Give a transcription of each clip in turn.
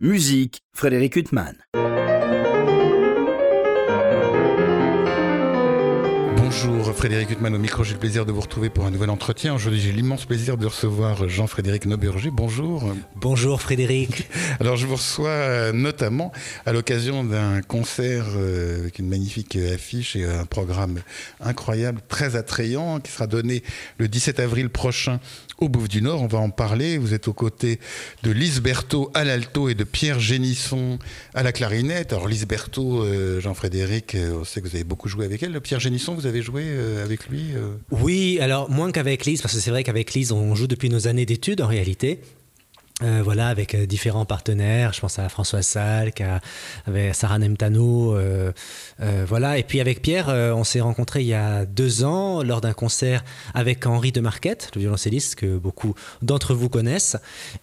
Musique, Frédéric Huttman. Bonjour Frédéric Huttman au micro, j'ai le plaisir de vous retrouver pour un nouvel entretien. Aujourd'hui j'ai l'immense plaisir de recevoir Jean-Frédéric Noburger. Bonjour. Bonjour Frédéric. Alors je vous reçois euh, notamment à l'occasion d'un concert euh, avec une magnifique affiche et un programme incroyable, très attrayant, qui sera donné le 17 avril prochain au Bouffe du Nord. On va en parler. Vous êtes aux côtés de Lise Berthaud à l'alto et de Pierre Génisson à la clarinette. Alors Lise Berthaud, euh, Jean-Frédéric, on sait que vous avez beaucoup joué avec elle. Pierre Génisson, vous avez joué avec lui Oui, alors moins qu'avec Lise, parce que c'est vrai qu'avec Lise, on joue depuis nos années d'études en réalité. Euh, voilà, avec euh, différents partenaires. Je pense à François Salk, à, Sarah Nemtano. Euh, voilà. Et puis avec Pierre, on s'est rencontrés il y a deux ans lors d'un concert avec Henri de Marquette, le violoncelliste que beaucoup d'entre vous connaissent.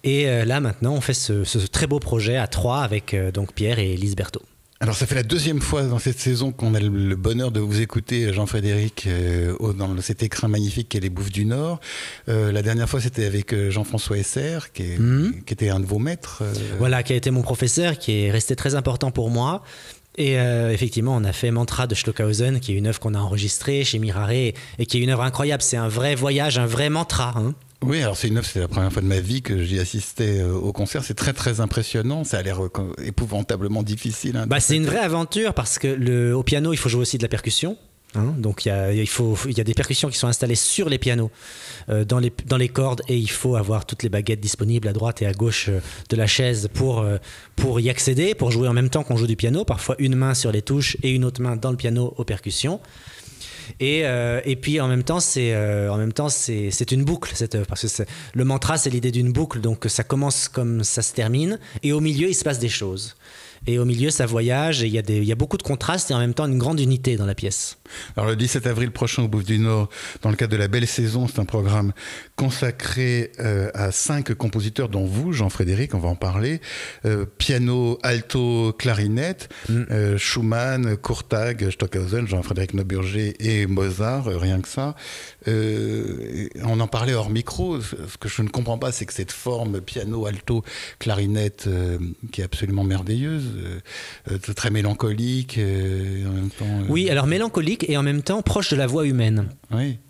Et là, maintenant, on fait ce, ce, très beau projet à trois avec donc Pierre et Lise Berthaud. Alors ça fait la deuxième fois dans cette saison qu'on a le bonheur de vous écouter, Jean-Frédéric, euh, dans cet écrin magnifique qu'est les Bouffes du Nord. Euh, la dernière fois c'était avec euh, Jean-François Esser, qui, mhm. qui, était un de vos maîtres. Voilà, qui a été mon professeur, qui est resté très important pour moi. Et effectivement, on a fait Mantra de Stockhausen, qui est une œuvre qu'on a enregistrée chez Mirare, et qui est une œuvre incroyable. C'est un vrai voyage, un vrai mantra. Hein. Oui, alors c'est une œuvre, c'est la première fois de ma vie que j'y assistais euh, au concert. C'est très très impressionnant. Ça a l'air euh, épouvantablement difficile. Hein, bah, c'est une vraie aventure parce que le, au piano, il faut jouer aussi de la percussion. Hein. donc il y, a, il, faut, il y a des percussions qui sont installées sur les pianos, euh, dans, les, dans les cordes, et il faut avoir toutes les baguettes disponibles à droite et à gauche de la chaise pour, pour y accéder, pour jouer en même temps qu'on joue du piano, parfois une main sur les touches et une autre main dans le piano aux percussions. Et, euh, et puis en même temps, c'est euh, en même temps c'est une boucle cette œuvre parce que le mantra c'est l'idée d'une boucle, donc ça commence comme ça se termine, et au milieu il se passe des choses. Et au milieu, ça voyage et il y, a il y a beaucoup de contrastes et en même temps une grande unité dans la pièce. Alors le 17 avril prochain au Bouffe du Nord, dans le cadre de la Belle Saison, c'est un programme consacré euh, à cinq compositeurs, dont vous, Jean-Frédéric, on va en parler. Euh, piano, alto, clarinette, mm. euh, Schumann, Courtag, Stockhausen, Jean-Frédéric Noburger et Mozart, rien que ça. on en parlait hors micro. Ce que je ne comprends pas, c'est que cette forme piano, alto, clarinette, qui est absolument merveilleuse, très mélancolique, en même temps. oui, alors mélancolique et en même temps proche de la voix humaine.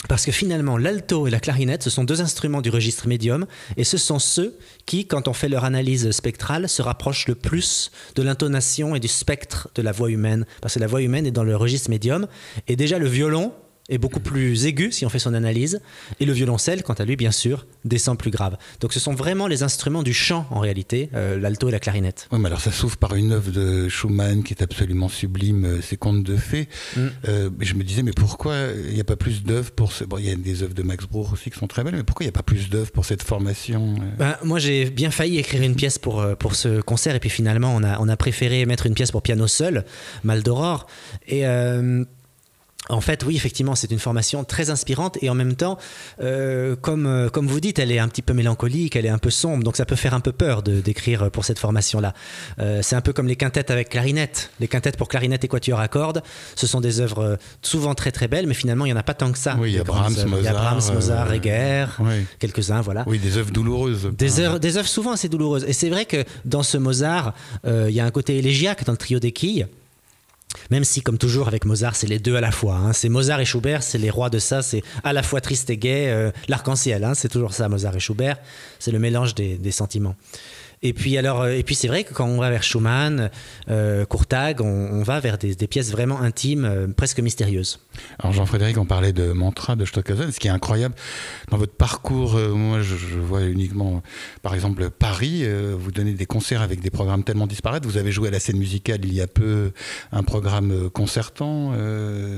Parce que finalement, l'alto et la clarinette, ce sont deux instruments du registre médium, et ce sont ceux qui, quand on fait leur analyse spectrale, se rapprochent le plus de l'intonation et du spectre de la voix humaine. Parce que la voix humaine est dans le registre médium, et déjà le violon, est beaucoup plus aigu si on fait son analyse, et le violoncelle, quant à lui, bien sûr, descend plus grave. Donc ce sont vraiment les instruments du chant, en réalité, euh, l'alto et la clarinette. Oui, mais alors ça s'ouvre par une œuvre de Schumann qui est absolument sublime, euh, ces contes de fées. Mm. Euh, je me disais, mais pourquoi il n'y a pas plus d'œuvres pour ce... Bon, il y a des œuvres de Max Bruch aussi qui sont très belles, mais pourquoi il n'y a pas plus d'œuvres pour cette formation ben, Moi, j'ai bien failli écrire une pièce pour, pour ce concert, et puis finalement, on a, on a préféré mettre une pièce pour piano seul, Mal d'Aurore. Et en fait, oui, effectivement, c'est une formation très inspirante et en même temps, euh, comme, euh, comme vous dites, elle est un petit peu mélancolique, elle est un peu sombre, donc ça peut faire un peu peur de d'écrire pour cette formation-là. Euh, c'est un peu comme les quintettes avec clarinette. Les quintettes pour clarinette et quatuor à cordes, ce sont des œuvres souvent très très belles, mais finalement, il n'y en a pas tant que ça. Oui, il y a Brahms, Mozart, y a Brahms, Mozart, Reger, quelques-uns, voilà. Oui, des œuvres douloureuses. Des œuvres, des œuvres souvent assez douloureuses. Et c'est vrai que dans ce Mozart, il y a un côté élégiaque dans le trio des quilles. Même si, comme toujours avec Mozart, c'est les deux à la fois. Hein. C'est Mozart et Schubert, c'est les rois de ça. C'est à la fois triste et gai, euh, l'arc-en-ciel. Hein. C'est toujours ça, Mozart et Schubert. C'est le mélange des sentiments. Et puis alors, euh, et puis c'est vrai que quand on va vers Schumann, euh, Courtag, on, va vers des, pièces vraiment intimes, euh, presque mystérieuses. Alors Jean-Frédéric, on parlait de Mantra de Stockhausen. Ce qui est incroyable dans votre parcours, moi je, vois uniquement, par exemple Paris. vous donnez des concerts avec des programmes tellement disparates. Vous avez joué à la scène musicale il y a peu un programme concertant,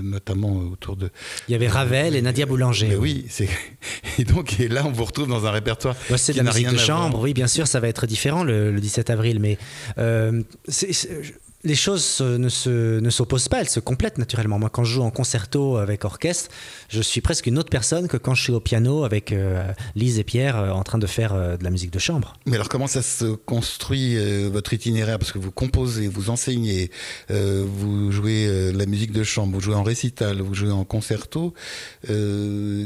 notamment autour de. Il y avait Ravel et Nadia Boulanger. oui, c'est et donc et là on vous retrouve dans un répertoire. c'est de la musique de chambre, oui, bien sûr, ça va être différent le, 17 avril, mais euh, les choses ne, se, ne s'opposent pas, elles se complètent naturellement. Moi, quand je joue en concerto avec orchestre, je suis presque une autre personne que quand je suis au piano avec euh, Lise et Pierre euh, en train de faire euh, de la musique de chambre. Mais alors, comment ça se construit votre itinéraire? Parce que vous composez, vous enseignez, vous jouez la musique de chambre, vous jouez en récital, vous jouez en concerto.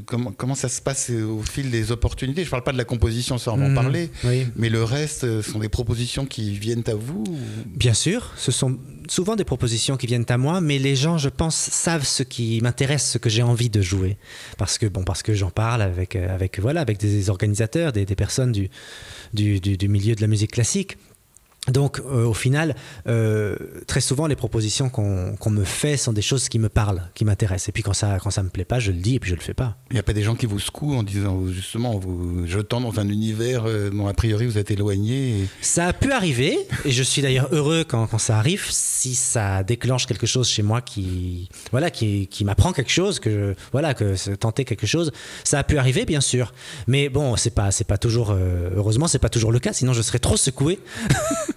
comment, comment ça se passe au fil des opportunités? Je ne parle pas de la composition, ça on va en Mhm, parler. oui. Mais le reste, ce sont des propositions qui viennent à vous ou- Bien sûr, ce sont souvent des propositions qui viennent à moi, mais les gens, je pense, savent ce qui m'intéresse, ce que j'ai envie de jouer, parce que bon, parce que j'en parle avec euh, avec voilà, avec des organisateurs, des, personnes du- du milieu de la musique classique. Donc, euh, au final, euh, très souvent, les propositions qu'on me fait sont des choses qui me parlent, qui m'intéressent. Et puis, quand ça, quand ça me plaît pas, je le dis et puis je le fais pas. Il n'y a pas des gens qui vous secouent en disant justement, vous jetant dans un univers euh, dont a priori vous êtes éloigné et- Ça a pu arriver, et je suis d'ailleurs heureux quand, quand ça arrive, si ça déclenche quelque chose chez moi qui, voilà, qui, qui m'apprend quelque chose, que je- voilà, que tenter quelque chose. Ça a pu arriver, bien sûr, mais bon, c'est pas, c'est pas toujours, euh, heureusement, c'est pas toujours le cas, sinon je serais trop secoué.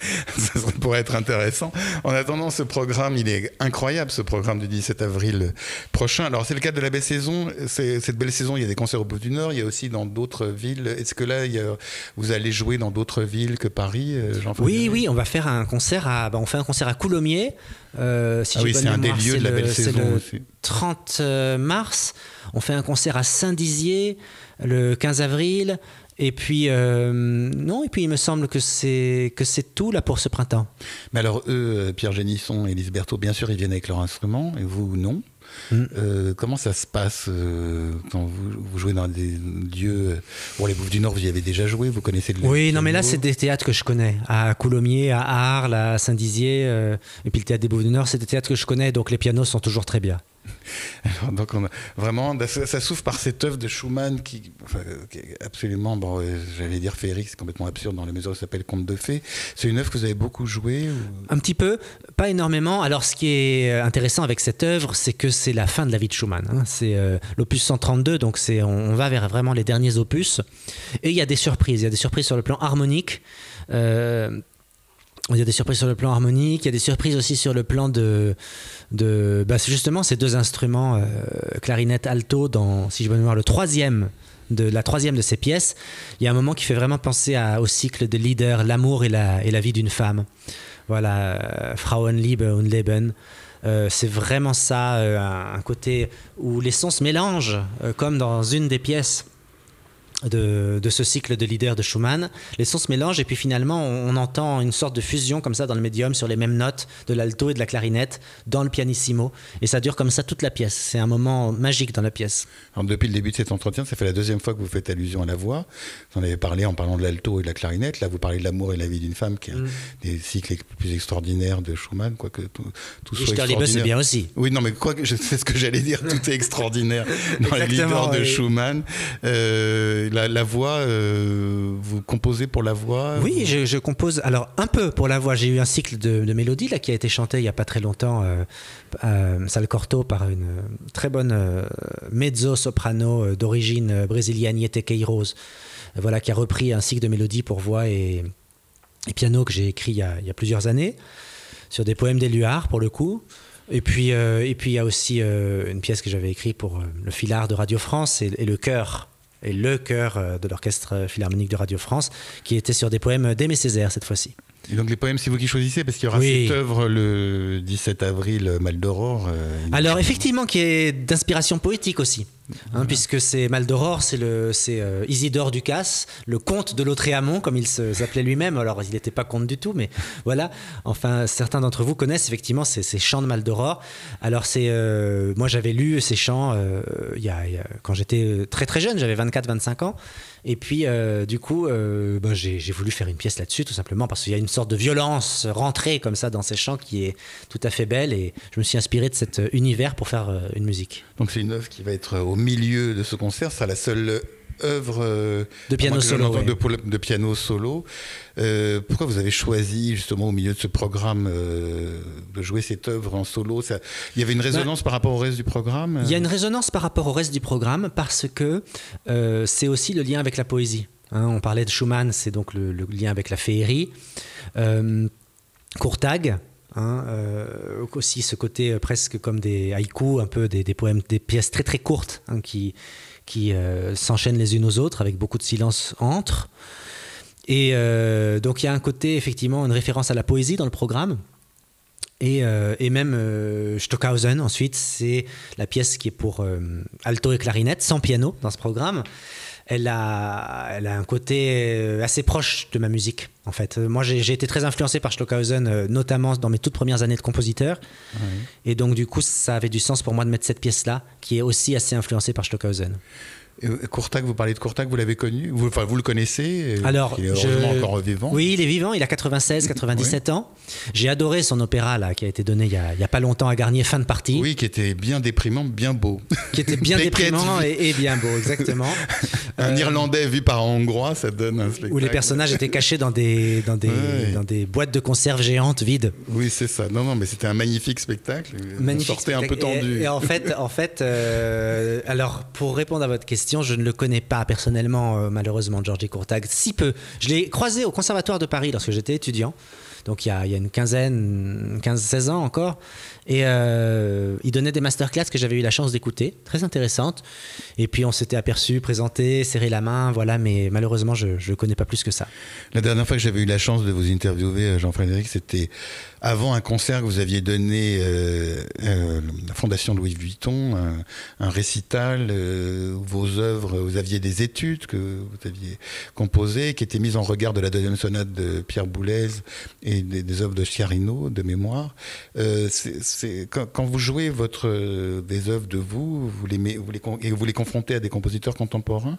ça pourrait être intéressant. En attendant, ce programme, il est incroyable, ce programme du 17 avril prochain. Alors, c'est le cadre de la belle saison. Cette belle saison, il y a des concerts au bout du Nord, il y a aussi dans d'autres villes. Est-ce que là, il y a- vous allez jouer dans d'autres villes que Paris, euh, Jean Oui, oui, on va faire un concert à, bah, on fait un concert à Coulommiers. euh, si Ah oui, c'est un des lieux de la le- belle saison le aussi. 30 mars. On fait un concert à Saint-Dizier le 15 avril. Et puis, euh, non, et puis il me semble que c'est, que c'est tout là pour ce printemps. Mais alors, eux, euh, Pierre Génisson et Lise Berthaud, bien sûr, ils viennent avec leur instrument, et vous, non. Mm. Euh, comment ça se passe euh, quand vous, vous jouez dans des lieux Bon, les Bouffes du Nord, vous y avez déjà joué, vous connaissez le Oui, non, mais là, c'est des théâtres que je connais. À Coulommiers, à Arles, à Saint-Dizier, euh, et puis le théâtre des Bouffes du Nord, c'est des théâtres que je connais, donc les pianos sont toujours très bien. Donc vraiment, ça, ça s'ouvre par cette œuvre de Schumann qui, absolument, bon, euh, j'allais dire féerique, c'est complètement absurde dans la mesure où ça s'appelle Conte de fées. C'est une œuvre que vous avez beaucoup jouée ou... Un petit peu, pas énormément. Alors, ce qui est euh, intéressant avec cette œuvre, c'est que c'est la fin de la vie de Schumann. hein. C'est euh, l'opus 132, donc c'est, on, on va vers vraiment les derniers opus. Et il y a des surprises. Il y a des surprises sur le plan harmonique. Euh, il y a des surprises sur le plan harmonique, il y a des surprises aussi sur le plan de, de bah, justement ces deux instruments, euh, clarinette, alto, dans, si je me mémoire, le troisième de la troisième de ces pièces. Il y a un moment qui fait vraiment penser au cycle de Leader, l'amour et la, vie d'une femme. Voilà, euh, Frauenliebe und Leben. Euh, c'est vraiment ça, un, côté où les sons se mélangent, comme dans une des pièces de, de ce cycle de leader de Schumann. Les sons se mélangent et puis finalement on, on entend une sorte de fusion comme ça dans le médium sur les mêmes notes de l'alto et de la clarinette dans le pianissimo. Et ça dure comme ça toute la pièce. C'est un moment magique dans la pièce. Alors, depuis le début de cet entretien, ça fait la deuxième fois que vous faites allusion à la voix. Vous en avez parlé en parlant de l'alto et de la clarinette. Là, vous parlez de l'amour et la vie d'une femme, qui est un Mm. des cycles les plus extraordinaires de Schumann, quoique tout, tout soit Liebe, c'est extraordinaire. bien aussi. Oui, non, mais quoi que je sais ce que j'allais dire, tout est extraordinaire dans les leaders de oui. Schumann. Euh, la, la voix, euh, vous composez pour la voix Oui, je, je compose alors un peu pour la voix. J'ai eu un cycle de, de mélodies là qui a été chanté il y a pas très longtemps, euh, euh, Sal Corto par une euh, très bonne euh, mezzo-soprano euh, d'origine euh, brésilienne, Yete Queiroz, euh, voilà, qui a repris un cycle de mélodies pour voix et, et piano que j'ai écrit il y, a, il y a plusieurs années sur des poèmes d'Éluard pour le coup. Et puis, euh, et puis il y a aussi euh, une pièce que j'avais écrite pour euh, le filard de Radio France et, et le chœur et le chœur euh, de l'orchestre philharmonique de Radio France, qui était sur des poèmes d'Aimé Césaire cette fois-ci. Et donc les poèmes, c'est vous qui choisissez, parce qu'il y aura Oui. cette œuvre le 17 avril, Mal d'Aurore. euh, Alors effectivement, qui est d'inspiration poétique aussi, hein, puisque c'est Mal d'Aurore, c'est le c'est euh, Isidore Ducasse, le comte de Lautréamont, comme il se- s'appelait lui-même. Alors il n'était pas comte du tout, mais voilà. Enfin, certains d'entre vous connaissent effectivement ces, ces chants de Mal d'Aurore. Alors c'est euh, moi j'avais lu ces chants euh, il y a, il y a- quand j'étais très très jeune, j'avais 24-25 ans. Et puis, euh, du coup, euh, bah, j'ai voulu faire une pièce là-dessus, tout simplement, parce qu'il y a une sorte de violence rentrée comme ça dans ces chants qui est tout à fait belle. Et je me suis inspiré de cet univers pour faire euh, une musique. Donc c'est une œuvre qui va être au milieu de ce concert. Ce sera la seule œuvre euh, De piano solo, ouais. de, piano solo. Euh, pourquoi vous avez choisi justement au milieu de ce programme euh, de jouer cette œuvre en solo? Ça- Il y avait une résonance par rapport au reste du programme? Il y a une résonance par rapport au reste du programme parce que euh, c'est aussi le lien avec la poésie. Hein, on parlait de Schumann, c'est donc le, le lien avec la féerie. Euh, Courtag, hein, aussi ce côté presque comme des haïkus, un peu des, poèmes, des pièces très très courtes hein, qui, qui s'enchaînent les unes aux autres avec beaucoup de silence entre. Et donc il y a un côté effectivement une référence à la poésie dans le programme. Et, même Stockhausen, ensuite, c'est la pièce qui est pour alto et clarinette, sans piano dans ce programme elle a, elle a un côté euh, assez proche de ma musique, en fait. Moi, j'ai été très influencé par Stockhausen, euh, notamment dans mes toutes premières années de compositeur. Et donc, du coup, ça avait du sens pour moi de mettre cette pièce-là, qui est aussi assez influencée par Stockhausen. Courtac, vous parlez de Courtac, vous l'avez connu? Vous, enfin, vous le connaissez? Alors, il est heureusement encore vivant. Oui, il est vivant, il a 96, 97 ans. J'ai adoré son opéra là, qui a été donné il y a, pas longtemps à Garnier, fin de partie. Oui, qui était bien déprimant, bien beau. Qui était bien déprimant et, bien beau, exactement. un euh, Irlandais vu par un Hongrois, ça donne un spectacle. Où les personnages étaient cachés dans des, dans des, dans des boîtes de conserve géantes vides. Oui, c'est ça. Non, non, mais c'était un magnifique spectacle. Magnifique. On sortait un peu tendu. Et, en fait, en fait euh, alors pour répondre à votre question, je ne le connais pas personnellement, euh, malheureusement, Georgie Courtag, si peu. Je l'ai croisé au Conservatoire de Paris lorsque j'étais étudiant. Donc il y, a, une quinzaine, 15-16 ans encore. Et euh, il donnait des masterclass que j'avais eu la chance d'écouter, très intéressantes. Et puis on s'était aperçu, présenté, serré la main, voilà, mais malheureusement je ne connais pas plus que ça. La dernière fois que j'avais eu la chance de vous interviewer, euh, Jean-Frédéric, c'était avant un concert que vous aviez donné euh, euh la Fondation Louis Vuitton, un, récital, vos œuvres, vous aviez des études que vous aviez composées, qui étaient mises en regard de la deuxième sonate de Pierre Boulez et des, œuvres de Chiarino, de mémoire. Quand, vous jouez euh, des œuvres de vous, vous les, vous les, et vous les confrontez à des compositeurs contemporains,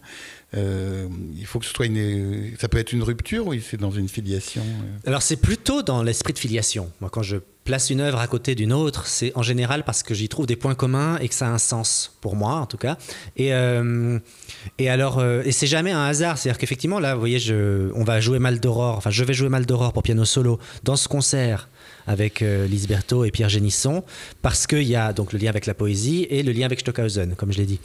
euh, il faut que ce soit une. Ça peut être une rupture ou c'est dans une filiation euh Alors c'est plutôt dans l'esprit de filiation. Moi, quand je place une œuvre à côté d'une autre, c'est en général parce que j'y trouve des points communs et que ça a un sens pour moi, en tout cas. Et, alors, et c'est jamais un hasard. C'est-à-dire qu'effectivement, là, vous voyez, on va jouer Mal. Enfin, je vais jouer Mal pour piano solo dans ce concert avec euh, Lisberto et Pierre Génisson, parce qu'il y a donc le lien avec la poésie et le lien avec Stockhausen, comme je l'ai dit.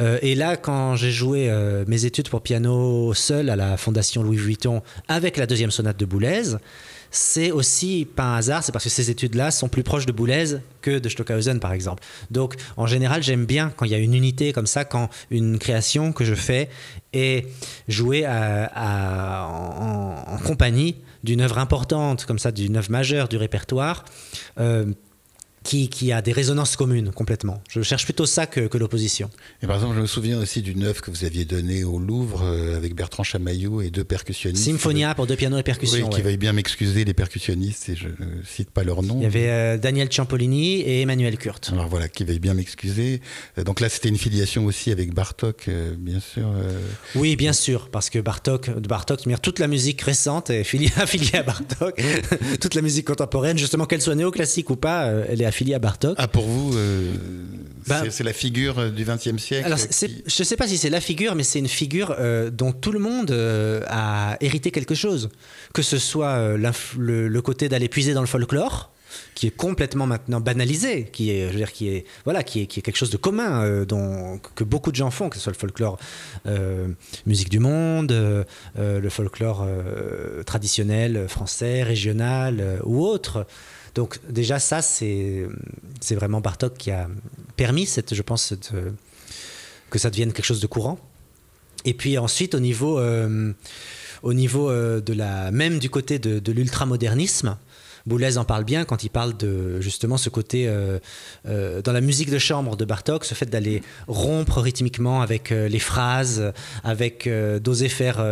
Euh, et là, quand j'ai joué euh, mes études pour piano seul à la Fondation Louis Vuitton avec la deuxième sonate de Boulez, c'est aussi pas un hasard, c'est parce que ces études-là sont plus proches de Boulez que de Stockhausen, par exemple. Donc, en général, j'aime bien quand il y a une unité comme ça, quand une création que je fais est jouée en, compagnie d'une œuvre importante, comme ça, d'une œuvre majeure du répertoire. Euh, qui, a des résonances communes complètement. Je cherche plutôt ça que, l'opposition. Et par exemple, je me souviens aussi d'une œuvre que vous aviez donnée au Louvre euh, avec Bertrand Chamaillou et deux percussionnistes. Symphonia pour deux pianos et percussions. Oui, qui veuillent bien m'excuser les percussionnistes et je ne cite pas leur nom. Il y avait euh, Daniel Ciampolini et Emmanuel Kurt. Alors voilà, qui veuillent bien m'excuser. Euh, donc là, c'était une filiation aussi avec Bartok, bien sûr. Oui, bien sûr, parce que Bartok, Bartok, toute la musique récente est affiliée à Bartok. toute la musique contemporaine, justement, qu'elle soit néoclassique ou pas, elle est affilié à Bartok. Ah, pour vous, euh, bah, c'est la figure euh, du XXe siècle Alors, je ne sais pas si c'est la figure, mais c'est une figure euh, dont tout le monde a hérité quelque chose. Que ce soit le, côté d'aller puiser dans le folklore, qui est complètement maintenant banalisé, qui est, je veux dire, qui est, voilà, qui est, qui est quelque chose de commun, dont, que beaucoup de gens font, que ce soit le folklore musique du monde, le folklore traditionnel français, régional ou autre. Donc déjà ça, c'est vraiment Bartok qui a permis, cette, je pense, que ça devienne quelque chose de courant. Et puis ensuite, au niveau, euh, au niveau euh, de la, même du côté de, de l'ultramodernisme, Boulez en parle bien quand il parle de justement ce côté euh, euh, dans la musique de chambre de Bartok, ce fait d'aller rompre rythmiquement avec euh, les phrases, avec d'oser faire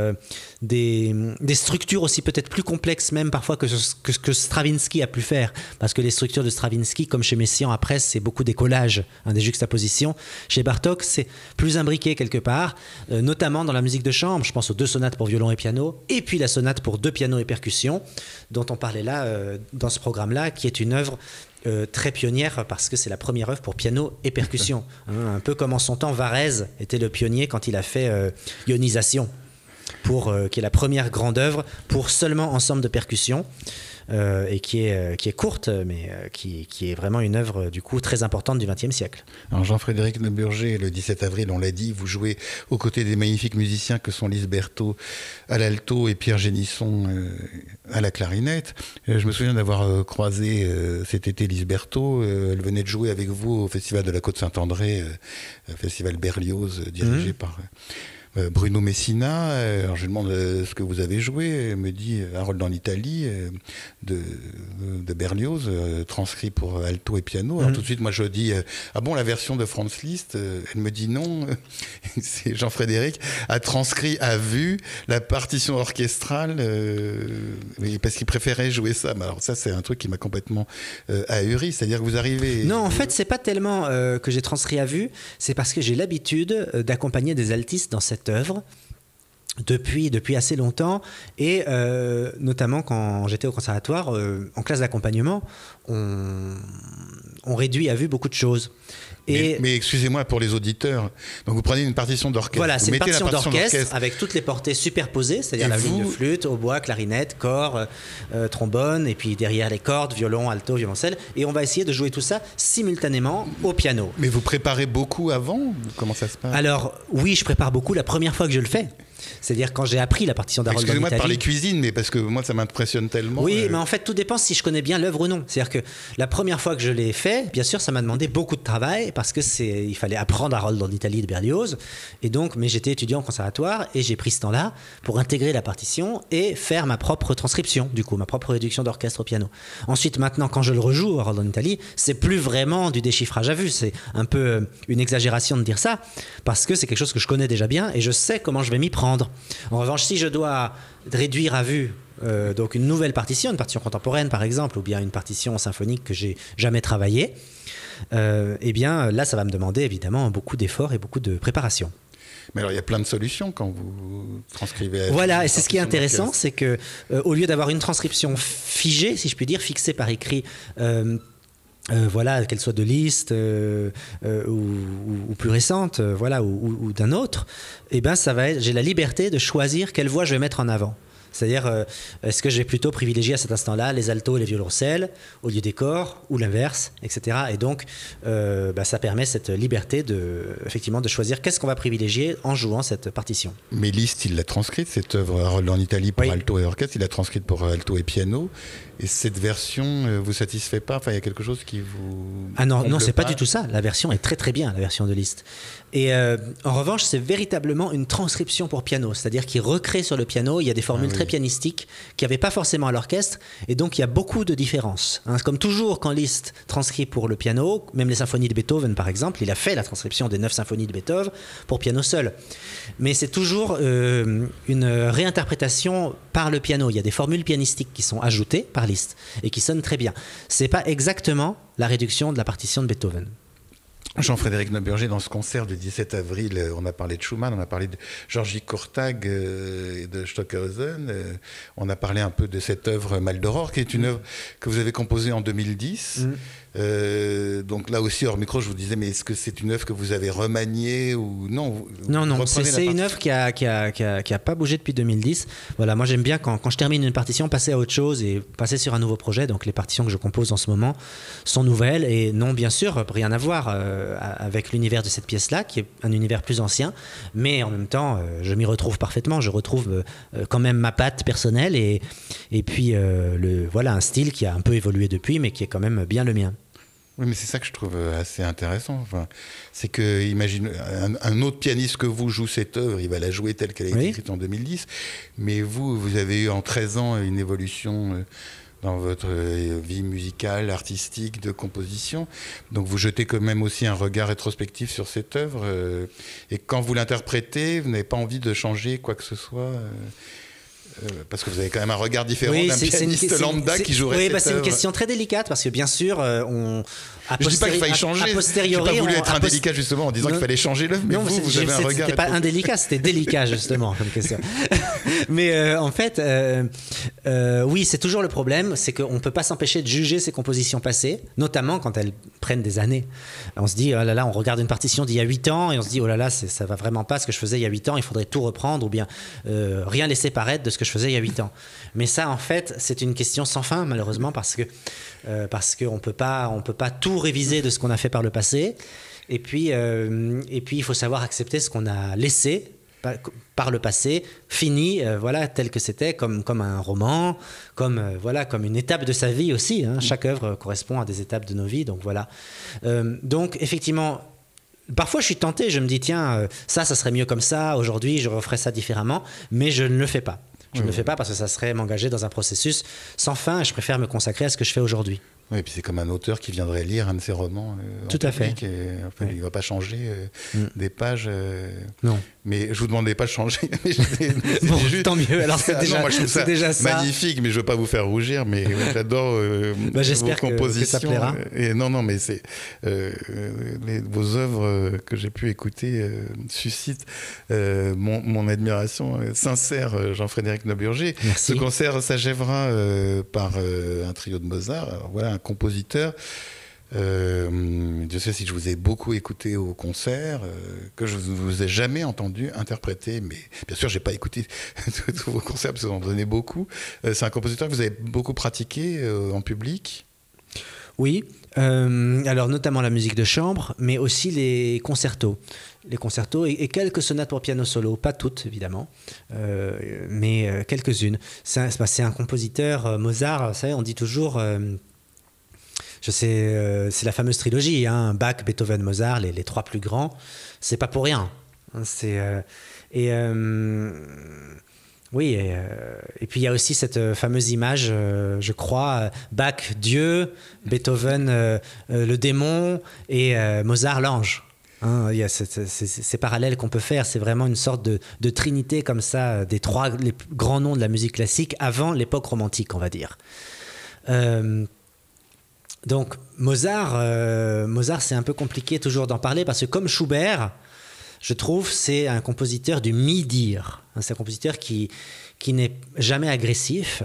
des, structures aussi peut-être plus complexes même parfois que ce que, Stravinsky a pu faire, parce que les structures de Stravinsky, comme chez Messiaen après, c'est beaucoup des collages, hein, des juxtapositions. Chez Bartok, c'est plus imbriqué quelque part, notamment dans la musique de chambre. Je pense aux deux sonates pour violon et piano, et puis la sonate pour deux pianos et percussions, dont on parlait là dans ce programme-là, qui est une œuvre euh, très pionnière parce que c'est la première œuvre pour piano et percussion. Hein, un peu comme en son temps, Varese était le pionnier quand il a fait euh, Ionisation, pour, euh, qui est la première grande œuvre pour seulement ensemble de percussions. et qui est, qui est courte, mais qui, qui, est vraiment une œuvre du coup très importante du XXe siècle. Alors Jean-Frédéric Neuburger, le 17 avril, on l'a dit, vous jouez aux côtés des magnifiques musiciens que sont Lise Berthaud à l'alto et Pierre Génisson à la clarinette. Je me souviens d'avoir croisé cet été Lise Berthaud. elle venait de jouer avec vous au Festival de la Côte-Saint-André, Festival Berlioz, dirigé mmh. par euh, Bruno Messina, euh, alors je lui demande euh, ce que vous avez joué, me dit un rôle dans l'Italie de, de, Berlioz, transcrit pour alto et piano. Alors mhm. tout de suite, moi je dis ah bon la version de Franz Liszt Elle me dit non, c'est Jean-Frédéric a transcrit à vue la partition orchestrale parce qu'il préférait jouer ça. Mais alors ça c'est un truc qui m'a complètement ahuri, c'est-à-dire que vous arrivez. Non, en fait c'est pas tellement que j'ai transcrit à vue, c'est parce que j'ai l'habitude d'accompagner des altistes dans cette œuvre depuis, depuis assez longtemps. Et euh, notamment quand j'étais au conservatoire, euh, en classe d'accompagnement, on, on, réduit à vue beaucoup de choses. Mais, excusez-moi pour les auditeurs. Donc vous prenez une partition d'orchestre. Voilà, c'est une partition d'orchestre avec toutes les portées superposées, c'est-à-dire la ligne de flûte, hautbois, clarinette, corps, euh, trombone, et puis derrière les cordes, violon, alto, violoncelle. Et on va essayer de jouer tout ça simultanément au piano. Mais vous préparez beaucoup avant? Comment ça se passe? Alors oui, je prépare beaucoup la première fois que je le fais. C'est-à-dire quand j'ai appris la partition d'Harold Excusez-moi de parler cuisine, mais parce que moi ça m'impressionne tellement. Oui, euh. mais en fait tout dépend si je connais bien l'œuvre ou non. C'est-à-dire que la première fois que je l'ai fait, bien sûr, ça m'a demandé beaucoup de travail parce que c'est, il fallait apprendre Harold en Italie de Berlioz. Et donc, mais j'étais étudiant en conservatoire et j'ai pris ce temps-là pour intégrer la partition et faire ma propre transcription, du coup, ma propre réduction d'orchestre au piano. Ensuite, maintenant, quand je le rejoue Harold en Italie, c'est plus vraiment du déchiffrage à vue. C'est un peu euh, une exagération de dire ça parce que c'est quelque chose que je connais déjà bien et je sais comment je vais m'y prendre. En revanche, si je dois réduire à vue euh, donc une nouvelle partition, une partition contemporaine par exemple, ou bien une partition symphonique que j'ai jamais travaillée, euh, eh bien là, ça va me demander évidemment beaucoup d'efforts et beaucoup de préparation. Mais alors, il y a plein de solutions quand vous transcrivez. Voilà, et c'est ce qui est intéressant, c'est que euh, au lieu d'avoir une transcription figée, si je puis dire, fixée par écrit. Voilà, qu'elle soit de liste ou, plus récente, voilà, ou, d'un autre, eh ben ça va j'ai la liberté de choisir quelle voix je vais mettre en avant. C'est-à-dire, euh, est-ce que je vais plutôt privilégier à cet instant-là les altos et les violoncelles au lieu des corps, ou l'inverse, etc. Et donc, euh, bah, ça permet cette liberté de, effectivement, de choisir qu'est-ce qu'on va privilégier en jouant cette partition. Mais Liszt, il l'a transcrite, cette œuvre en Italie pour alto et orchestre, il l'a transcrite pour alto et piano. Et cette version ne euh, vous satisfait pas? Enfin, il y a quelque chose qui vous. Ah non, non, c'est pas. pas du tout ça. La version est très très bien, la version de Liszt. Et euh, en revanche, c'est véritablement une transcription pour piano, c'est-à-dire qu'il recrée sur le piano, il y a des formules ah très pianistiques qu'il n'y avait pas forcément à l'orchestre, et donc il y a beaucoup de différences. Hein. Comme toujours, quand Liszt transcrit pour le piano, même les symphonies de Beethoven par exemple, il a fait la transcription des neuf symphonies de Beethoven pour piano seul. Mais c'est toujours euh, une réinterprétation par le piano. Il y a des formules pianistiques qui sont ajoutées par Et qui sonnent très bien. C'est pas exactement la réduction de la partition de Beethoven. Jean-Frédéric Neuberger, dans ce concert du 17 avril, euh, on a parlé de Schumann, on a parlé de Georgi Kortag euh, et de Stockhausen, euh, on a parlé un peu de cette œuvre Maldoror, qui est une œuvre que vous avez composée en 2010. Euh, donc là aussi, hors micro, je vous disais, mais est-ce que c'est une œuvre que vous avez remaniée ou non Non, non, c'est une œuvre qui a, qui, a, qui, a, pas bougé depuis 2010. Voilà, moi j'aime bien quand, quand, je termine une partition, passer à autre chose et passer sur un nouveau projet. Donc les partitions que je compose en ce moment sont nouvelles et non, bien sûr, rien à voir euh, avec l'univers de cette pièce-là, qui est un univers plus ancien, mais en même temps, euh, je m'y retrouve parfaitement. Je retrouve quand même ma patte personnelle et, et puis le, voilà, un style qui a un peu évolué depuis, mais qui est quand même bien le mien. Oui, mais c'est ça que je trouve euh, assez intéressant. Enfin, c'est que, imagine, un, autre pianiste que vous joue cette œuvre, il va la jouer telle qu'elle a été écrite en 2010. Mais vous, vous avez eu en 13 ans une évolution euh, dans votre euh, vie musicale, artistique, de composition. Donc vous jetez quand même aussi un regard rétrospectif sur cette œuvre. Et quand vous l'interprétez, vous n'avez pas envie de changer quoi que ce soit. Euh, parce que vous avez quand même un regard différent d'un pianiste lambda qui jouerait. Oui, bah, c'est une question très délicate parce que bien sûr, euh, on. je ne dis pas qu'il fallait changer. Je n'ai pas voulu être indélicat justement en disant qu'il fallait changer l'œuvre, mais non, vous, vous avez un regard. C'était pas indélicat, c'était délicat justement comme question. mais euh, en fait, euh, euh, oui, c'est toujours le problème, c'est qu'on ne peut pas s'empêcher de juger ces compositions passées, notamment quand elles prennent des années. On se dit, oh là là, on regarde une partition d'il y a 8 ans et on se dit, oh là là, ça va vraiment pas ce que je faisais il y a 8 ans, il faudrait tout reprendre ou bien rien laisser paraître de ce que je faisais il y a 8 ans. Mais ça, en fait, c'est une question sans fin, malheureusement, parce que parce qu'on on peut pas tout réviser de ce qu'on a fait par le passé. Et puis, et puis, il faut savoir accepter ce qu'on a laissé par, le passé, fini, euh, voilà, tel que c'était, comme, comme un roman, comme, euh, voilà, comme une étape de sa vie aussi. hein. Chaque œuvre correspond à des étapes de nos vies, donc voilà. Euh, donc, effectivement, Parfois, je suis tenté, je me dis, tiens, ça, ça serait mieux comme ça, aujourd'hui, je referais ça différemment, mais je ne le fais pas. Je ne le fais pas parce que ça serait m'engager dans un processus sans fin et je préfère me consacrer à ce que je fais aujourd'hui. Oui, et puis c'est comme un auteur qui viendrait lire un de ses romans. euh, en Tout à fait. et, enfin. Il ne va pas changer euh, Mm. des pages. euh, Non. Mais je vous demandais pas de changer. mais Bon, juste- tant mieux. Alors, c'est Ah déjà, ça déjà ça. magnifique, mais je veux pas vous faire rougir, mais j'adore Bah, vos que- que compositions. ça plaira. Et non, non, mais c'est vos œuvres que j'ai pu écouter suscitent mon, mon admiration sincère, Jean-Frédéric Noburger. Merci. Ce concert s'achèvera par un trio de Mozart. Alors, voilà, compositeur. Euh, je sais si je vous ai beaucoup écouté au concert, euh, que je ne vous ai jamais entendu interpréter, mais bien sûr, j'ai pas écouté tous vos concerts parce que vous en donnez beaucoup. Euh, c'est un compositeur que vous avez beaucoup pratiqué euh, en public? Oui, euh, alors notamment la musique de chambre, mais aussi les concertos. Les concertos et, quelques sonates pour piano solo, pas toutes évidemment, euh, mais euh, quelques-unes. C'est un, un compositeur, euh, Mozart, vous savez, on dit toujours, euh, je sais, euh, c'est la fameuse trilogie, hein, Bach, Beethoven, Mozart, les, trois plus grands, c'est pas pour rien. Euh, et euh, oui, et, puis il y a aussi cette fameuse image, je crois, Bach, Dieu, Beethoven, le démon, et Mozart, l'ange. Hein, il y a ces, parallèles qu'on peut faire, c'est vraiment une sorte de, trinité comme ça, des trois grands noms de la musique classique avant l'époque romantique, on va dire. Donc Mozart, euh, Mozart c'est un peu compliqué toujours d'en parler parce que comme Schubert, je trouve c'est un compositeur du mi-dire. Hein, C'est un compositeur qui, qui n'est jamais agressif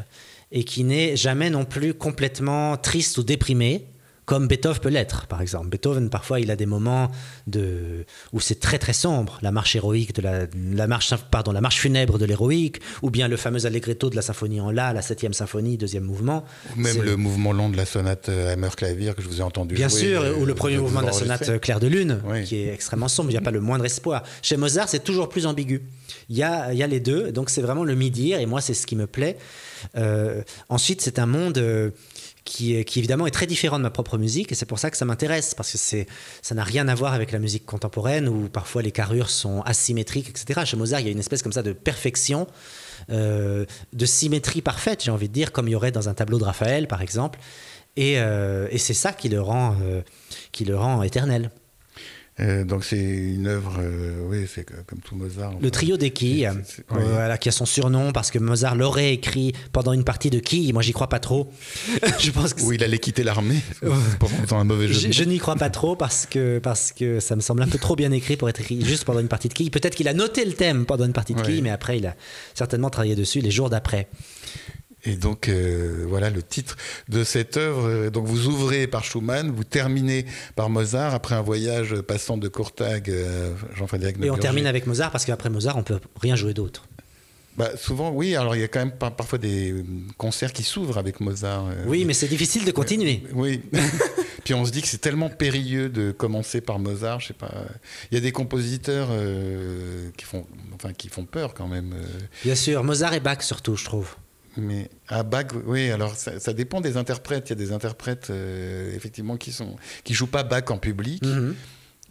et qui n'est jamais non plus complètement triste ou déprimé. Comme Beethoven peut l'être, par exemple. Beethoven, parfois, il a des moments de... où c'est très très sombre. La marche héroïque de la, la marche, pardon, la marche funèbre de l'héroïque, ou bien le fameux allegretto de la symphonie en la, la septième symphonie, deuxième mouvement. Ou même le mouvement long de la sonate euh, Hammer Clavier que je vous ai entendu Bien jouer, sûr, euh, ou le premier mouvement de la sonate Clair de Lune, Oui. qui est extrêmement sombre, il n'y a pas le moindre espoir. Chez Mozart, c'est toujours plus ambigu. Il y a, il y a les deux, donc c'est vraiment le mi-dire, et moi, c'est ce qui me plaît. Euh, ensuite, c'est un monde euh, qui, évidemment, est très différent de ma propre musique, et c'est pour ça que ça m'intéresse, parce que c'est, ça n'a rien à voir avec la musique contemporaine, où parfois les carrures sont asymétriques, etc. Chez Mozart, il y a une espèce comme ça de perfection. euh, de symétrie parfaite, j'ai envie de dire, comme il y aurait dans un tableau de Raphaël, par exemple. Et, euh, et c'est ça qui le rend, euh, qui le rend éternel. Euh, donc c'est une œuvre, euh, oui, c'est comme tout Mozart. Le enfin. trio des quilles, voilà, qui a son surnom parce que Mozart l'aurait écrit pendant une partie de quilles. Moi, j'y crois pas trop. je pense que Où il allait quitter l'armée pour faisant un mauvais jeu. je n'y crois pas trop parce que, parce que ça me semble un peu trop bien écrit pour être écrit juste pendant une partie de quilles. Peut-être qu'il a noté le thème pendant une partie de Ouais. quilles, mais après, il a certainement travaillé dessus les jours d'après. Et donc euh, voilà le titre de cette œuvre. Euh, Donc vous ouvrez par Schumann, vous terminez par Mozart après un voyage passant de Courtag, euh, Jean-Frédéric Et on termine avec Mozart parce qu'après Mozart, on peut rien jouer d'autre. Bah, souvent, oui. Alors il y a quand même par- parfois des euh, concerts qui s'ouvrent avec Mozart. euh, Oui, mais c'est difficile de continuer. Oui. Puis on se dit que c'est tellement périlleux de commencer par Mozart. Je sais pas. Il y a des compositeurs euh, qui font, enfin, qui font peur quand même. Bien sûr, Mozart et Bach surtout, je trouve. Mais à Bach, oui, alors ça, ça dépend des interprètes. Il y a des interprètes euh, effectivement qui sont qui jouent pas Bach en public. Mhm.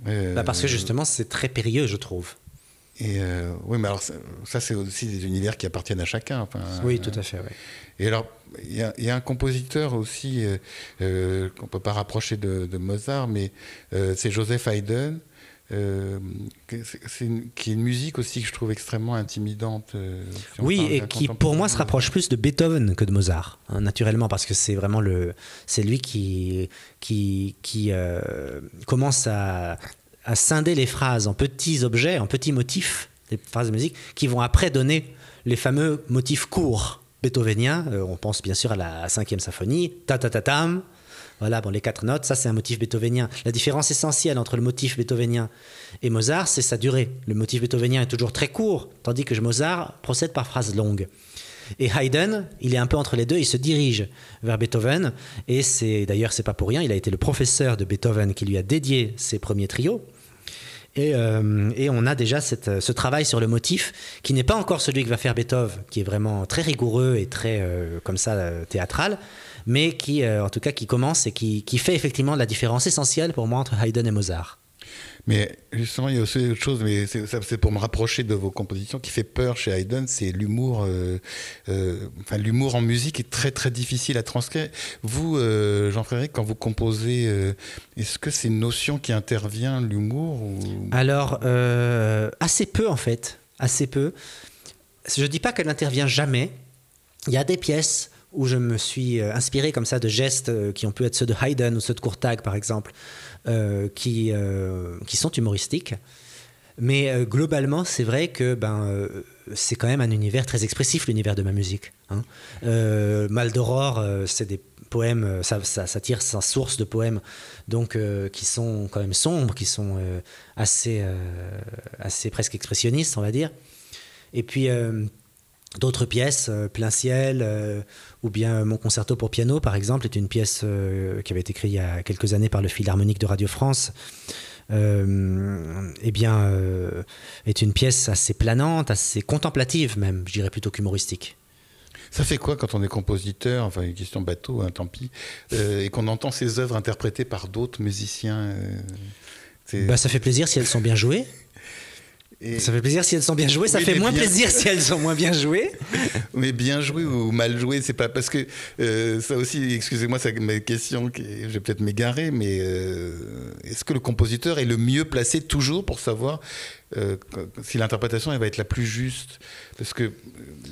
Euh, Bah, parce que justement, c'est très périlleux, je trouve. Et euh, oui, mais alors ça, ça, c'est aussi des univers qui appartiennent à chacun. enfin, Oui, tout à fait. oui. Et alors, il y, a- il y a un compositeur aussi euh, qu'on peut pas rapprocher de, de Mozart, mais c'est Joseph Haydn. Euh, c'est- une- qui est une musique aussi que je trouve extrêmement intimidante. euh, si Oui, et qui pour moi se rapproche plus de Beethoven que de Mozart, hein, naturellement, parce que c'est vraiment le, c'est lui qui qui qui euh, commence à, à scinder les phrases en petits objets, en petits motifs, des phrases de musique, qui vont après donner les fameux motifs courts beethoveniens. On pense bien sûr à la cinquième symphonie, ta ta ta tam. Voilà, bon, les quatre notes, ça c'est un motif beethovenien. La différence essentielle entre le motif beethovenien et Mozart, c'est sa durée. Le motif beethovenien est toujours très court, tandis que Mozart procède par phrases longues. Et Haydn, il est un peu entre les deux, il se dirige vers Beethoven, et c'est d'ailleurs c'est pas pour rien, il a été le professeur de Beethoven qui lui a dédié ses premiers trios. Et, euh, et on a déjà cette, ce travail sur le motif qui n'est pas encore celui que va faire Beethoven, qui est vraiment très rigoureux et très euh, comme ça euh, théâtral, mais qui en tout cas qui commence et qui, qui fait effectivement la différence essentielle pour moi entre Haydn et Mozart. Mais justement, il y a aussi autre chose, mais c'est pour me rapprocher de vos compositions qui fait peur chez Haydn, c'est l'humour. Euh, euh, enfin, l'humour en musique est très très difficile à transcrire. Vous, euh, Jean-Frédéric, quand vous composez, est-ce que c'est une notion qui intervient, l'humour ou... Alors, assez peu en fait, assez peu. Je dis pas qu'elle n'intervient jamais. Il y a des pièces où je me suis inspiré comme ça de gestes qui ont pu être ceux de Haydn ou ceux de Courtag par exemple, euh, qui, euh, qui sont humoristiques. Mais euh, globalement, c'est vrai que ben, c'est quand même un univers très expressif, l'univers de ma musique. Hein. Mal d'aurore, c'est des poèmes, ça, ça, tire sa source de poèmes donc, qui sont quand même sombres, qui sont assez, assez presque expressionnistes, on va dire. Et puis, d'autres pièces, Plein Ciel, ou bien mon concerto pour piano, par exemple, est une pièce euh, qui avait été créée il y a quelques années par le Philharmonique de Radio France. Euh, eh bien, euh, est une pièce assez planante, assez contemplative même, je dirais plutôt qu'humoristique. Ça fait quoi quand on est compositeur, enfin une question bateau, hein, tant pis, et qu'on entend ces œuvres interprétées par d'autres musiciens bah, Ça fait plaisir si elles sont bien jouées. Ça fait plaisir si elles sont bien jouées, ça fait moins plaisir si elles sont moins bien jouées. Mais bien jouées ou mal jouées, c'est pas parce que euh, ça aussi, excusez-moi, c'est ma question, je vais peut-être m'égarer, mais euh, est-ce que le compositeur est le mieux placé toujours pour savoir euh, si l'interprétation elle va être la plus juste Parce que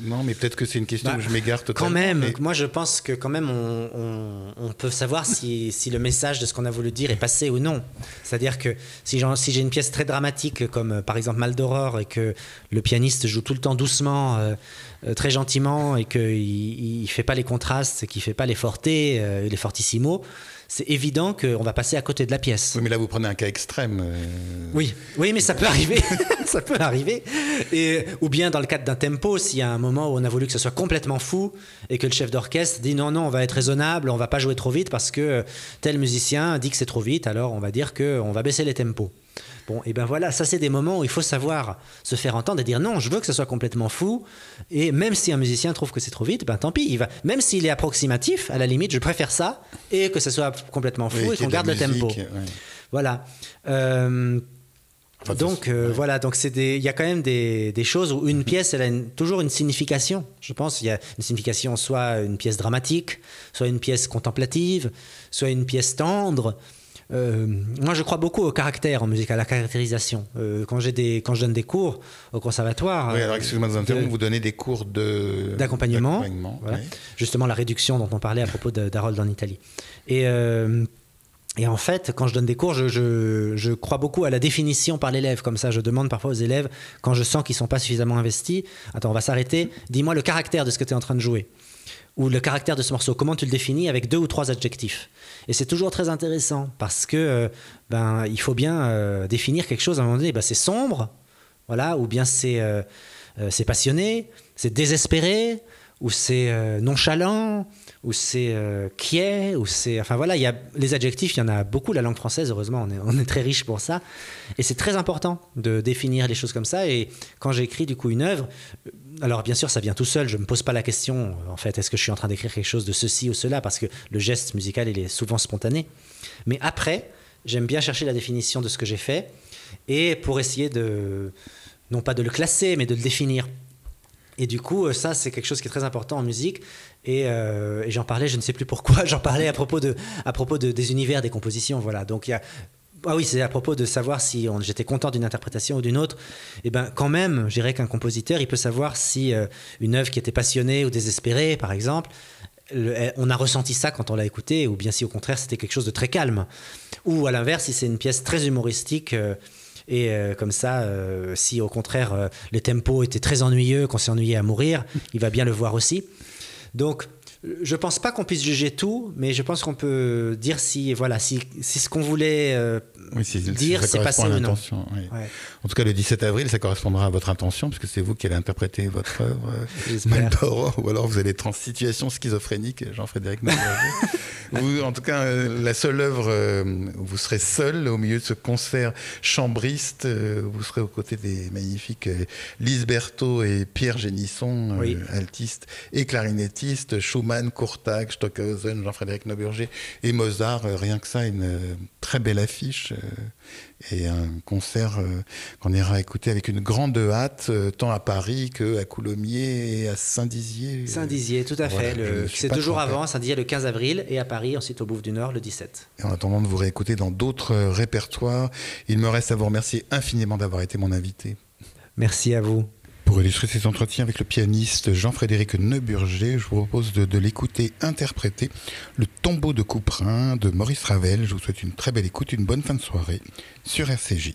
non, mais peut-être que c'est une question bah, où je m'égare totalement. Quand même, moi je pense que quand même on, on, peut savoir si, si, le message de ce qu'on a voulu dire est passé ou non. C'est-à-dire que si, si j'ai une pièce très dramatique comme euh, par exemple Mal d'Aurore et que le pianiste joue tout le temps doucement, euh, très gentiment et qu'il ne fait pas les contrastes, qu'il ne fait pas les fortés, les fortissimos, c'est évident qu'on va passer à côté de la pièce. Oui, mais là, vous prenez un cas extrême. Euh. Oui, oui, mais ça peut arriver. ça peut arriver. Et, ou bien dans le cadre d'un tempo, s'il y a un moment où on a voulu que ce soit complètement fou et que le chef d'orchestre dit non, non, on va être raisonnable, on va pas jouer trop vite parce que tel musicien dit que c'est trop vite, alors on va dire qu'on va baisser les tempos. Bon, et ben voilà, ça c'est des moments où il faut savoir se faire entendre et dire non, je veux que ce soit complètement fou. Et même si un musicien trouve que c'est trop vite, ben tant pis, il va. Même s'il est approximatif, à la limite, je préfère ça et que ce soit complètement fou et qu'on garde le tempo. Voilà. Euh, donc euh, voilà, donc c'est il y a quand même des, choses où une pièce, elle a toujours une signification. Je pense il y a une signification soit une pièce dramatique, soit une pièce contemplative, soit une pièce tendre. Euh, moi, je crois beaucoup au caractère en musique, à la caractérisation. Euh, quand, des, quand je donne des cours au conservatoire. Oui, alors excusez-moi de vous interrompre, vous donnez des cours de, d'accompagnement. Justement, la réduction dont on parlait à propos d'Harold en Italie. Et. Euh, et en fait, quand je donne des cours, je, je, je crois beaucoup à la définition par l'élève. Comme ça, je demande parfois aux élèves, quand je sens qu'ils ne sont pas suffisamment investis, attends, on va s'arrêter, dis-moi le caractère de ce que tu es en train de jouer. Ou le caractère de ce morceau, comment tu le définis avec deux ou trois adjectifs. Et c'est toujours très intéressant parce que euh, ben, il faut bien euh, définir quelque chose à un moment donné. Ben, c'est sombre, voilà, ou bien c'est euh, c'est passionné, c'est désespéré, ou c'est nonchalant, ou c'est quiet, ou c'est. Enfin voilà, il y a les adjectifs, il y en a beaucoup. La langue française, heureusement, on est, on est très riche pour ça. Et c'est très important de définir les choses comme ça. Et quand j'écris du coup une œuvre, alors bien sûr, ça vient tout seul. Je ne me pose pas la question, en fait, est-ce que je suis en train d'écrire quelque chose de ceci ou cela, parce que le geste musical, il est souvent spontané. Mais après, j'aime bien chercher la définition de ce que j'ai fait, et pour essayer de, non pas de le classer, mais de le définir. Et du coup, ça, c'est quelque chose qui est très important en musique. Et, euh, j'en parlais, je ne sais plus pourquoi, j'en parlais à propos, de, à propos de, des univers, des compositions. Voilà. Donc il y a ah oui, c'est à propos de savoir si j'étais content d'une interprétation ou d'une autre. Eh ben, quand même, je dirais qu'un compositeur, il peut savoir si euh, une œuvre qui était passionnée ou désespérée, par exemple, on a ressenti ça quand on l'a écoutée, ou bien si au contraire c'était quelque chose de très calme. Ou à l'inverse, si c'est une pièce très humoristique, euh, Et comme ça, si au contraire le tempo était très ennuyeux, qu'on s'est ennuyé à mourir, il va bien le voir aussi. Donc, je pense pas qu'on puisse juger tout, mais je pense qu'on peut dire si voilà si, si ce qu'on voulait euh, dire c'est passé ou non. En tout cas, le 17 avril, ça correspondra à votre intention, puisque c'est vous qui allez interpréter votre œuvre, euh, ou alors vous allez être en situation schizophrénique, Jean-Frédéric vous, En tout cas, euh, la seule œuvre où vous serez seul au milieu de ce concert chambriste, vous serez aux côtés des magnifiques Lise Berthaud et Pierre Génisson, altiste et clarinettiste, Schumann Schumann, Courtag, Stockhausen, Jean-Frédéric Nauburger et Mozart. Euh, rien que ça, une euh, très belle affiche euh, et un concert qu'on ira écouter avec une grande hâte, tant à Paris qu'à Coulommiers et à Saint-Dizier. Saint-Dizier, tout à fait. C'est toujours avant, Saint-Dizier le 15 avril et à Paris, ensuite au Bouffe du Nord le 17. Et en attendant de vous réécouter dans d'autres répertoires, il me reste à vous remercier infiniment d'avoir été mon invité. Merci à vous. Pour illustrer cet entretien avec le pianiste Jean-Frédéric Neuburger, je vous propose de, de l'écouter interpréter le tombeau de Couperin de Maurice Ravel. Je vous souhaite une très belle écoute, une bonne fin de soirée sur RCJ.